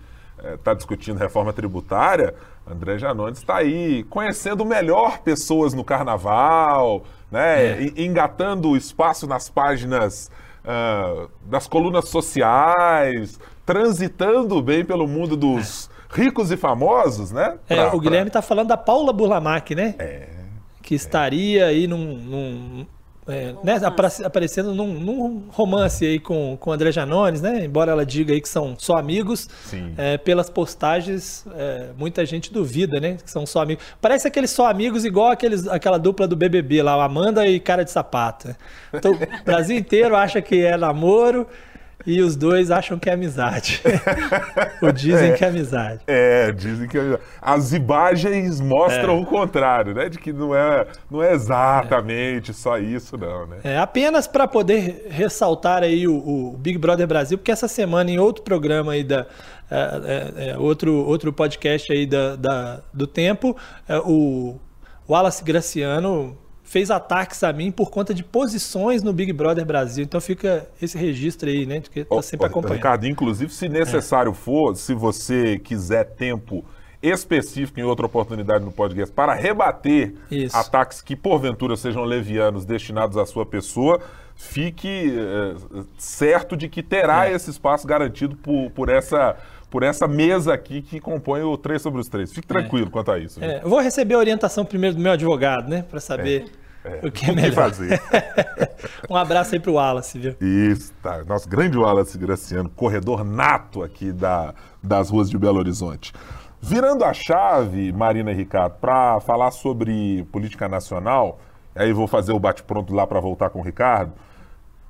está é, discutindo reforma tributária, André Janones está aí conhecendo melhor pessoas no carnaval, né? É. engatando espaço nas páginas uh, das colunas sociais, transitando bem pelo mundo dos ricos e famosos, né? É, pra, o Guilherme está falando da Paula Burlamac, né? É. Que estaria aí num, num é, né, aparecendo num, num, romance aí com, com André Janones, né? Embora ela diga aí que são só amigos, é, pelas postagens, é, muita gente duvida, né? Que são só amigos. Parece aqueles só amigos igual aqueles, aquela dupla do BBB lá, Amanda e Cara de Sapato. Então, o Brasil inteiro acha que é namoro e os dois acham que é amizade. Ou dizem é, que é amizade. É, dizem que é amizade. As imagens mostram é. o contrário, né? De que não é, não é exatamente é. só isso, não, né? É apenas para poder ressaltar aí o, o, Big Brother Brasil, porque essa semana em outro programa aí da. É, é, é outro, outro podcast aí da, da do tempo, o Wallace Graciano fez ataques a mim por conta de posições no Big Brother Brasil. Então fica esse registro aí, né? Que tá sempre acompanhando. Ricardo, inclusive, se necessário é. for, se você quiser tempo específico em outra oportunidade no podcast para rebater Isso. ataques que porventura sejam levianos destinados à sua pessoa, fique é, certo de que terá é. esse espaço garantido por, por essa por essa mesa aqui que compõe o 3 sobre os 3. Fique tranquilo é. quanto a isso. É, eu vou receber a orientação primeiro do meu advogado, né? Para saber é, o que é melhor. Que fazer. um abraço aí para o Wallace, viu? Isso, tá. Nosso grande Wallace Graciano, corredor nato aqui da, das ruas de Belo Horizonte. Virando a chave, Marina e Ricardo, para falar sobre política nacional, aí vou fazer o bate-pronto lá para voltar com o Ricardo.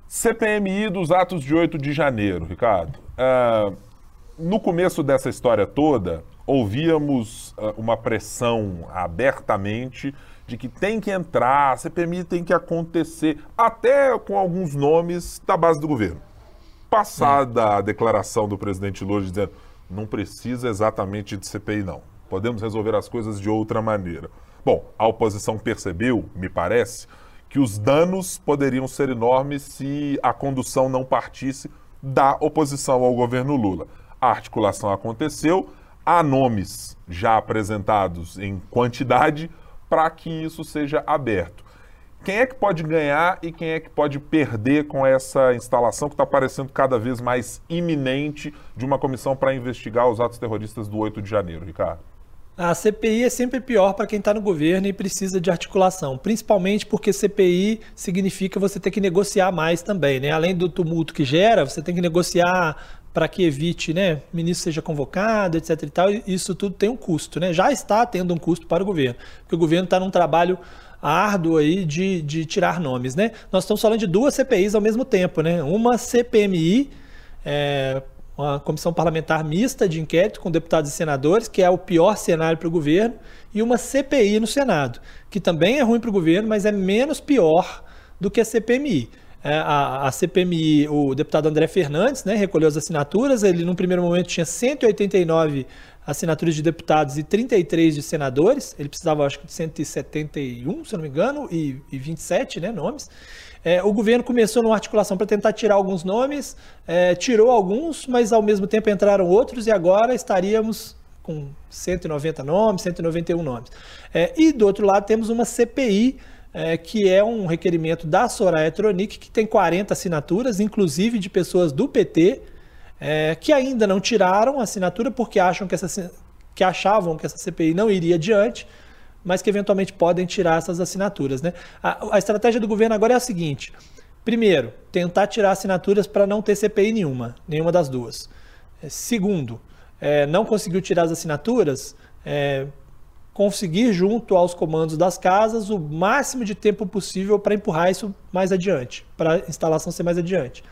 CPMI dos atos de 8 de janeiro, Ricardo. Uh, no começo dessa história toda, ouvíamos uh, uma pressão abertamente de que tem que entrar, a CPMI tem que acontecer, até com alguns nomes da base do governo. Passada a declaração do presidente Lula dizendo não precisa exatamente de CPI, não. Podemos resolver as coisas de outra maneira. Bom, a oposição percebeu, me parece, que os danos poderiam ser enormes se a condução não partisse da oposição ao governo Lula a articulação aconteceu, há nomes já apresentados em quantidade para que isso seja aberto. Quem é que pode ganhar e quem é que pode perder com essa instalação que está parecendo cada vez mais iminente de uma comissão para investigar os atos terroristas do 8 de janeiro, Ricardo? A CPI é sempre pior para quem está no governo e precisa de articulação, principalmente porque CPI significa você ter que negociar mais também, né? Além do tumulto que gera, você tem que negociar para que evite, né, o ministro seja convocado, etc e tal, isso tudo tem um custo, né? Já está tendo um custo para o governo, porque o governo está num trabalho árduo aí de, de tirar nomes, né? Nós estamos falando de duas CPIs ao mesmo tempo, né? Uma CPMI, é, uma comissão parlamentar mista de inquérito com deputados e senadores, que é o pior cenário para o governo, e uma CPI no Senado, que também é ruim para o governo, mas é menos pior do que a CPMI a, a, CPMI, o deputado André Fernandes, né, recolheu as assinaturas. Ele, num primeiro momento, tinha 189 assinaturas de deputados e 33 de senadores. Ele precisava, acho que, de 171, se não me engano, e, e 27 né, nomes. É, o governo começou numa articulação para tentar tirar alguns nomes, é, tirou alguns, mas ao mesmo tempo entraram outros, e agora estaríamos com 190 nomes, 191 nomes. É, e do outro lado temos uma CPI é, que é um requerimento da Soraya Tronic, que tem 40 assinaturas, inclusive de pessoas do PT, é, que ainda não tiraram a assinatura porque acham que, essa, que achavam que essa CPI não iria adiante, mas que eventualmente podem tirar essas assinaturas. Né? A, a estratégia do governo agora é a seguinte: primeiro, tentar tirar assinaturas para não ter CPI nenhuma, nenhuma das duas. É, segundo, é, não conseguiu tirar as assinaturas, é, conseguir junto aos comandos das casas o máximo de tempo possível para empurrar isso mais adiante, para a instalação ser mais adiante.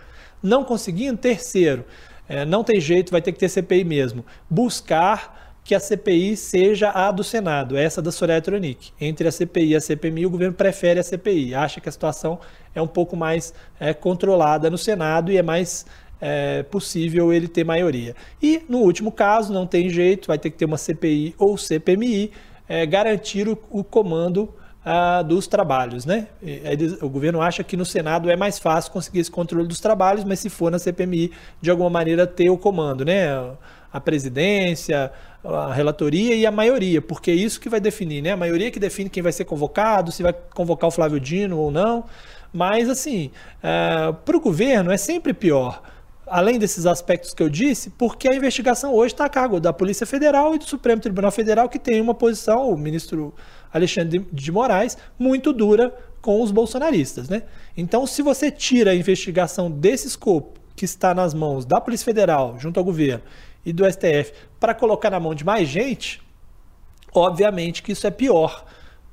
Não conseguindo, terceiro, é, não tem jeito, vai ter que ter CPI mesmo. Buscar que a CPI seja a do Senado, essa da Soraya Tronic. Entre a CPI e a CPMI, o governo prefere a CPI, acha que a situação é um pouco mais é, controlada no Senado e é mais é, possível ele ter maioria. E, no último caso, não tem jeito, vai ter que ter uma CPI ou CPMI, é, garantir o, o comando ah, dos trabalhos. Né? Eles, o governo acha que no Senado é mais fácil conseguir esse controle dos trabalhos, mas se for na CPMI, de alguma maneira ter o comando, né? a presidência, a relatoria e a maioria, porque é isso que vai definir, né? A maioria que define quem vai ser convocado, se vai convocar o Flávio Dino ou não. Mas, assim, é, para o governo é sempre pior além desses aspectos que eu disse, porque a investigação hoje está a cargo da Polícia Federal e do Supremo Tribunal Federal, que tem uma posição, o ministro Alexandre de Moraes, muito dura com os bolsonaristas. Né? Então, se você tira a investigação desse escopo, que está nas mãos da Polícia Federal, junto ao governo, e do STF, para colocar na mão de mais gente, obviamente que isso é pior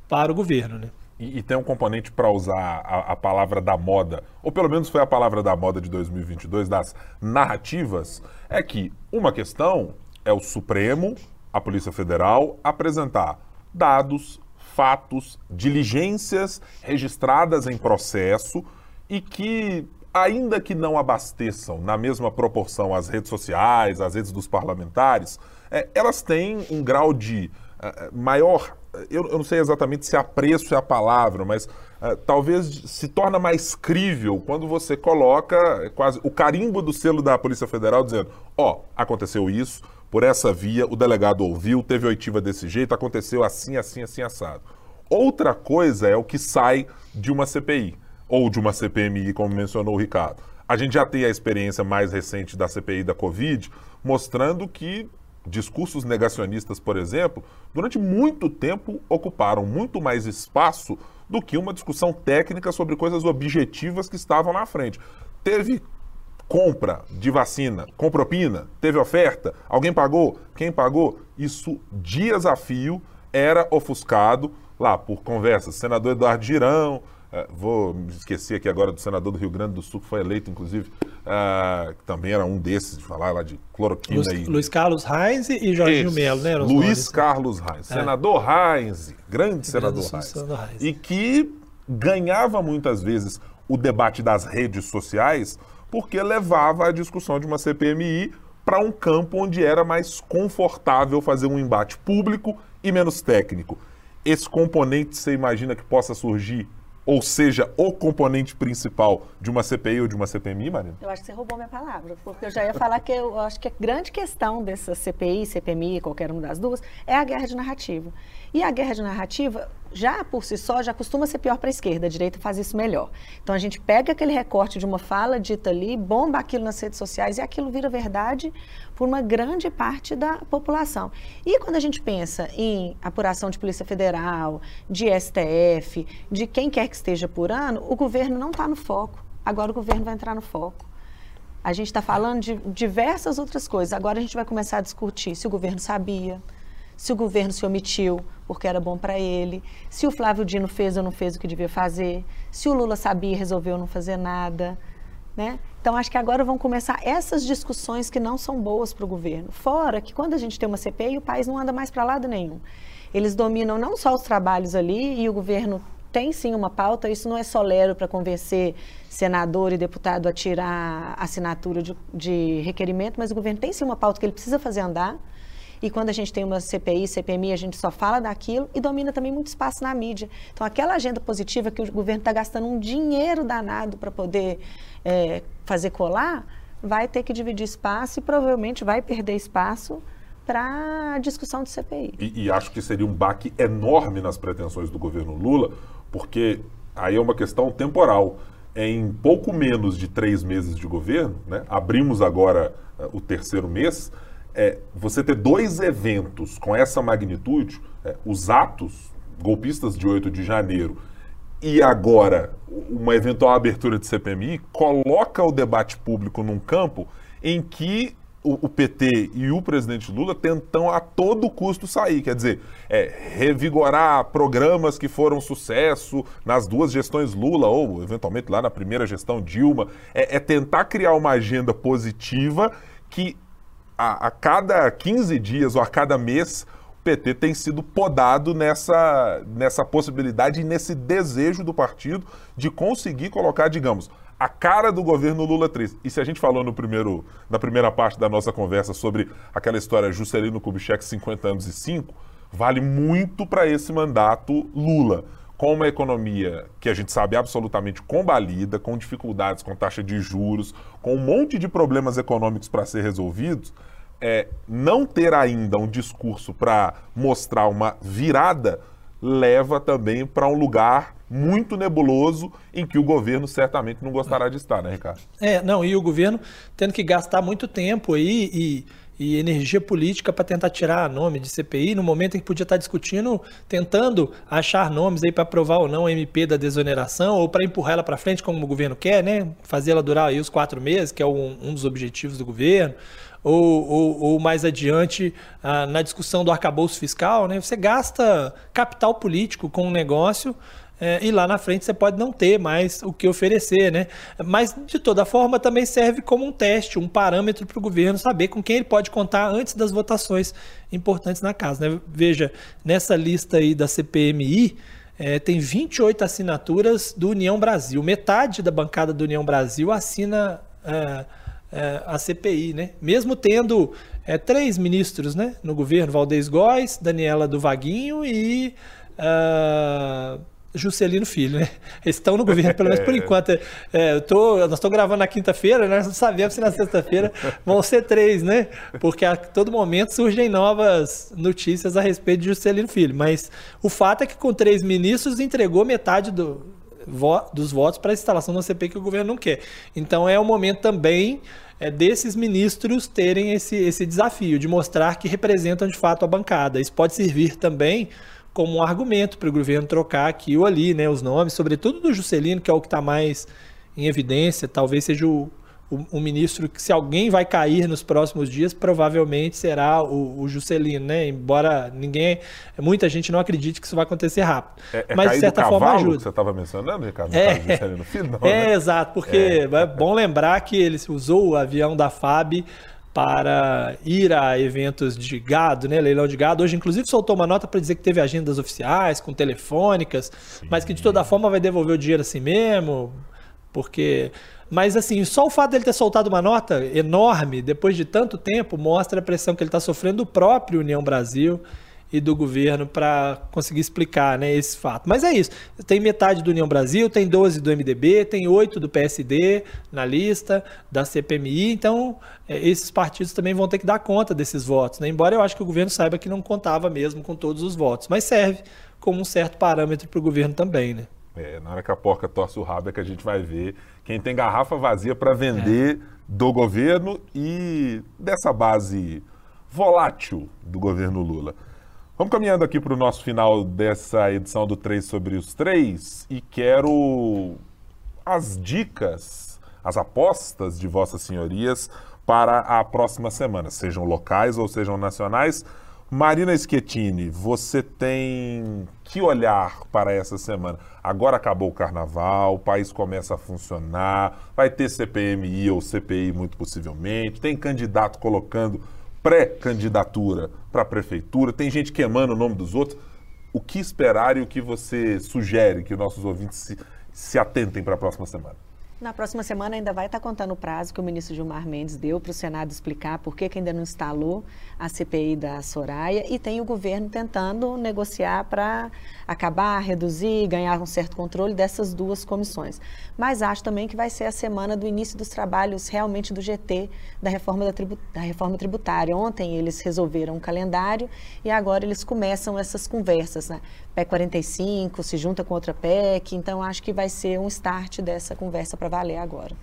para o governo. Né? E, e, tem um componente para usar a, a, palavra da moda, ou pelo menos foi a palavra da moda de 2022, das narrativas, é que uma questão é o Supremo, a Polícia Federal, apresentar dados, fatos, diligências registradas em processo e que, ainda que não abasteçam na mesma proporção as redes sociais, as redes dos parlamentares, é, elas têm um grau de uh, maior eu, eu, não sei exatamente se apreço é a palavra, mas uh, talvez se torna mais crível quando você coloca é, quase o carimbo do selo da Polícia Federal dizendo: ó, oh, aconteceu isso, por essa via, o delegado ouviu, teve oitiva desse jeito, aconteceu assim, assim, assim, assado. Outra coisa é o que sai de uma CPI. ou de uma CPMI, como mencionou o Ricardo. A gente já tem a experiência mais recente da CPI da Covid, mostrando que discursos negacionistas, por exemplo, durante muito tempo ocuparam muito mais espaço do que uma discussão técnica sobre coisas objetivas que estavam na frente. Teve compra de vacina com propina? Teve oferta? Alguém pagou? Quem pagou? Isso, dias a fio, era ofuscado lá por conversas. Senador Eduardo Girão, uh, vou me esquecer aqui agora do senador do Rio Grande do Sul, que foi eleito, inclusive, uh, que também era um desses, de falar lá de cloroquina. Luiz, e... Luiz Carlos Reis e Jorginho Melo, né? Luiz nomes, Carlos Reis. É. Senador Reis, grande senador Reis. E que ganhava muitas vezes o debate das redes sociais porque levava a discussão de uma CPMI para um campo onde era mais confortável fazer um embate público e menos técnico. Esse componente você imagina que possa surgir ou seja, o componente principal de uma CPI ou de uma CPMI, Marina? Eu acho que você roubou minha palavra, porque eu já ia falar que eu acho que a grande questão dessa CPI, CPMI, qualquer uma das duas, é a guerra de narrativa. E a guerra de narrativa, já por si só, já costuma ser pior para a esquerda, a direita faz isso melhor. Então a gente pega aquele recorte de uma fala dita ali, bomba aquilo nas redes sociais e aquilo vira verdade por uma grande parte da população. E quando a gente pensa em apuração de Polícia Federal, de STF, de quem quer que esteja apurando, o governo não está no foco. Agora o governo vai entrar no foco. A gente está falando de diversas outras coisas. Agora a gente vai começar a discutir se o governo sabia, se o governo se omitiu porque era bom para ele, se o Flávio Dino fez ou não fez o que devia fazer, se o Lula sabia e resolveu não fazer nada. Né? Então, acho que agora vão começar essas discussões que não são boas para o governo. Fora que quando a gente tem uma CPI, o país não anda mais para lado nenhum. Eles dominam não só os trabalhos ali e o governo tem sim uma pauta, isso não é só lero para convencer senador e deputado a tirar assinatura de, de requerimento, mas o governo tem sim uma pauta que ele precisa fazer andar. E quando a gente tem uma CPI, CPMI, a gente só fala daquilo e domina também muito espaço na mídia. Então, aquela agenda positiva que o governo está gastando um dinheiro danado para poder é, fazer colar, vai ter que dividir espaço e provavelmente vai perder espaço para a discussão de CPI. E, e acho que seria um baque enorme nas pretensões do governo Lula, porque aí é uma questão temporal. É em pouco menos de três meses de governo, né? abrimos agora uh, o terceiro mês, é, você ter dois eventos com essa magnitude, é, os atos golpistas de 8 de janeiro e agora uma eventual abertura de CPMI, coloca o debate público num campo em que o, PT e o presidente Lula tentam a todo custo sair. Quer dizer, é, revigorar programas que foram sucesso nas duas gestões Lula, ou eventualmente lá na primeira gestão Dilma. É, é tentar criar uma agenda positiva que a, a cada 15 dias ou a cada mês o PT tem sido podado nessa, nessa possibilidade e nesse desejo do partido de conseguir colocar, digamos, a cara do governo Lula 3. E se a gente falou no primeiro, na primeira parte da nossa conversa sobre aquela história Juscelino Kubitschek 50 anos e 5, vale muito para esse mandato Lula com uma economia que a gente sabe absolutamente combalida, com dificuldades com taxa de juros, com um monte de problemas econômicos para ser resolvidos, é, não ter ainda um discurso para mostrar uma virada leva também para um lugar muito nebuloso em que o governo certamente não gostará de estar, né, Ricardo? É, não, e o governo tendo que gastar muito tempo aí e e energia política para tentar tirar nome de CPI no momento em que podia estar discutindo, tentando achar nomes aí para aprovar ou não a MP da desoneração ou para empurrar ela para frente como o governo quer, né? Fazer ela durar aí os quatro meses, que é um, um dos objetivos do governo. Ou, ou, ou, mais adiante ah, na discussão do arcabouço fiscal, né? Você gasta capital político com um negócio é, e lá na frente você pode não ter mais o que oferecer, né? Mas de toda forma também serve como um teste, um parâmetro para o governo saber com quem ele pode contar antes das votações importantes na casa. Né? Veja, nessa lista aí da CPMI, é, tem 28 assinaturas do União Brasil. Metade da bancada do União Brasil assina é, é, a CPI, né? Mesmo tendo é, três ministros né, no governo, Valdez Góes, Daniela do Vaguinho e. Uh, Juscelino Filho, né? Eles estão no governo, pelo menos por enquanto. É, eu tô, nós estamos gravando na quinta-feira, né? nós não sabemos se na sexta-feira vão ser três, né? Porque a todo momento surgem novas notícias a respeito de Juscelino Filho. Mas o fato é que com três ministros entregou metade do, vo dos votos para a instalação da CPI que o governo não quer. Então é o momento também é, desses ministros terem esse, esse desafio de mostrar que representam de fato a bancada. Isso pode servir também como um argumento para o governo trocar aqui ou ali né, os nomes, sobretudo do Juscelino, que é o que está mais em evidência, talvez seja o, o, o, ministro que, se alguém vai cair nos próximos dias, provavelmente será o, o Juscelino, né? Embora ninguém, muita gente não acredite que isso vai acontecer rápido. É, é Mas, de certa forma, ajuda. que você estava mencionando, Ricardo? É, Juscelino Filho, é né? exato, porque é. é bom lembrar que ele usou o avião da FAB para ir a eventos de gado, né, leilão de gado. Hoje, inclusive, soltou uma nota para dizer que teve agendas oficiais, com telefônicas, Sim. mas que de toda forma vai devolver o dinheiro assim mesmo, porque mas assim, só o fato dele ter soltado uma nota enorme depois de tanto tempo mostra a pressão que ele está sofrendo do próprio União Brasil e do governo para conseguir explicar né, esse fato. Mas é isso. Tem metade do União Brasil, tem 12 do MDB, tem 8 do PSD na lista, da CPMI, então é, esses partidos também vão ter que dar conta desses votos. Né? Embora eu acho que o governo saiba que não contava mesmo com todos os votos, mas serve como um certo parâmetro para o governo também. Né? É, na hora que a porca torce o rabo é que a gente vai ver quem tem garrafa vazia para vender é. do governo e dessa base volátil do governo Lula. Vamos caminhando aqui para o nosso final dessa edição do 3 sobre os 3 e quero as dicas, as apostas de Vossas Senhorias para a próxima semana, sejam locais ou sejam nacionais. Marina Schettini, você tem que olhar para essa semana? Agora acabou o carnaval, o país começa a funcionar, vai ter CPMI ou CPI muito possivelmente, tem candidato colocando pré-candidatura para a prefeitura, tem gente queimando o nome dos outros. O que esperar e o que você sugere que nossos ouvintes se, se atentem para a próxima semana? Na próxima semana ainda vai estar contando o prazo que o ministro Gilmar Mendes deu para o Senado explicar por que, que ainda não instalou a CPI da Soraya e tem o governo tentando negociar para acabar, reduzir, ganhar um certo controle dessas duas comissões. Mas acho também que vai ser a semana do início dos trabalhos realmente do GT da reforma, da, tribu da reforma tributária. Ontem eles resolveram um calendário e agora eles começam essas conversas. Né? PEC 45 se junta com outra PEC, então acho que vai ser um start dessa conversa para valer agora.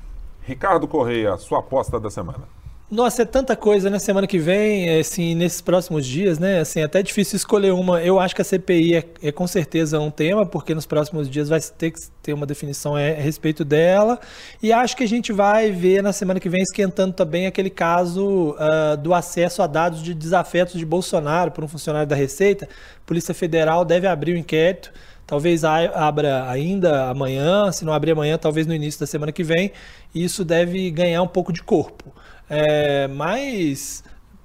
Ricardo Correia, sua aposta da semana. Nossa, é tanta coisa, né? Semana que vem, assim, nesses próximos dias, né? Assim, é até difícil escolher uma. Eu acho que a CPI é, é com certeza um tema, porque nos próximos dias vai ter que ter uma definição a, respeito dela. E acho que a gente vai ver na semana que vem esquentando também aquele caso uh, do acesso a dados de desafetos de Bolsonaro por um funcionário da Receita. A Polícia Federal deve abrir o um inquérito Talvez abra ainda amanhã, se não abrir amanhã, talvez no início da semana que vem. E isso deve ganhar um pouco de corpo. É, mas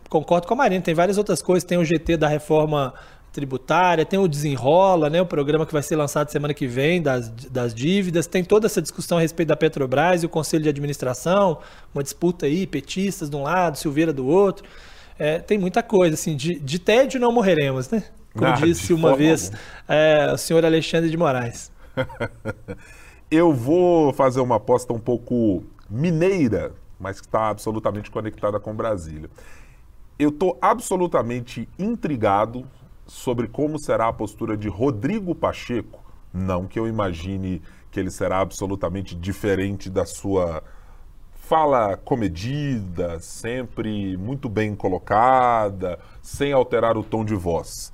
concordo com a Marina, tem várias outras coisas. Tem o GT da reforma tributária, tem o Desenrola, né, o programa que vai ser lançado semana que vem das, das dívidas, tem toda essa discussão a respeito da Petrobras e o Conselho de Administração, uma disputa aí, petistas de um lado, Silveira do outro. É, tem muita coisa, assim, de, de tédio não morreremos, né? Como ah, disse uma vez é, o senhor Alexandre de Moraes. Eu vou fazer uma aposta um pouco mineira, mas que está absolutamente conectada com Brasília. Eu estou absolutamente intrigado sobre como será a postura de Rodrigo Pacheco. Não que eu imagine que ele será absolutamente diferente da sua fala comedida, sempre muito bem colocada, sem alterar o tom de voz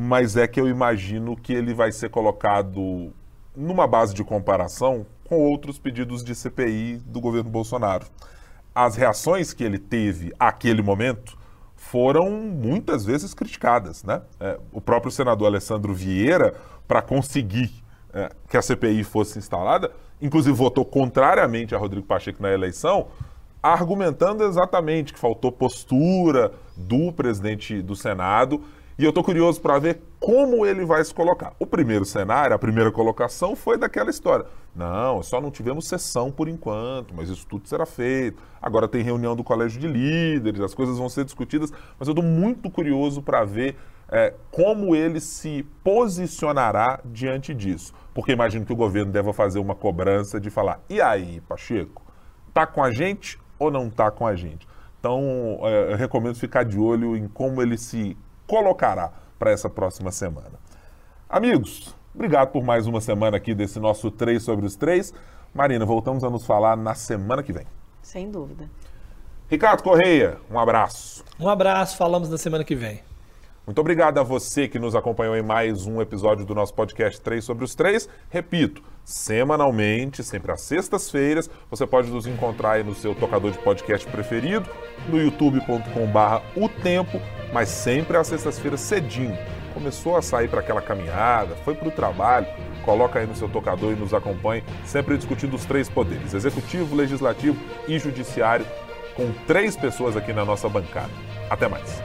mas é que eu imagino que ele vai ser colocado numa base de comparação com outros pedidos de CPI do governo Bolsonaro. As reações que ele teve àquele momento foram muitas vezes criticadas. Né? É, o próprio senador Alessandro Vieira, para conseguir é, que a CPI fosse instalada, inclusive votou contrariamente a Rodrigo Pacheco na eleição, argumentando exatamente que faltou postura do presidente do Senado e eu estou curioso para ver como ele vai se colocar. O primeiro cenário, a primeira colocação foi daquela história. Não, só não tivemos sessão por enquanto, mas isso tudo será feito. Agora tem reunião do colégio de líderes, as coisas vão ser discutidas, mas eu estou muito curioso para ver é, como ele se posicionará diante disso. Porque imagino que o governo deva fazer uma cobrança de falar: e aí, Pacheco, tá com a gente ou não tá com a gente? Então, é, eu recomendo ficar de olho em como ele se colocará para essa próxima semana. Amigos, Obrigado por mais uma semana aqui desse nosso 3 sobre os 3. Marina, voltamos a nos falar na semana que vem. Sem dúvida. Ricardo Correia, um abraço. Um abraço, falamos na semana que vem. Muito obrigado a você que nos acompanhou em mais um episódio do nosso podcast 3 sobre os 3. Repito, semanalmente, sempre às sextas-feiras, você pode nos encontrar aí no seu tocador de podcast preferido, no youtube.com/barra o tempo, mas sempre às sextas-feiras cedinho. Começou a sair para aquela caminhada, foi para o trabalho, coloca aí no seu tocador e nos acompanhe, sempre discutindo os três poderes: executivo, legislativo e judiciário, com três pessoas aqui na nossa bancada. Até mais.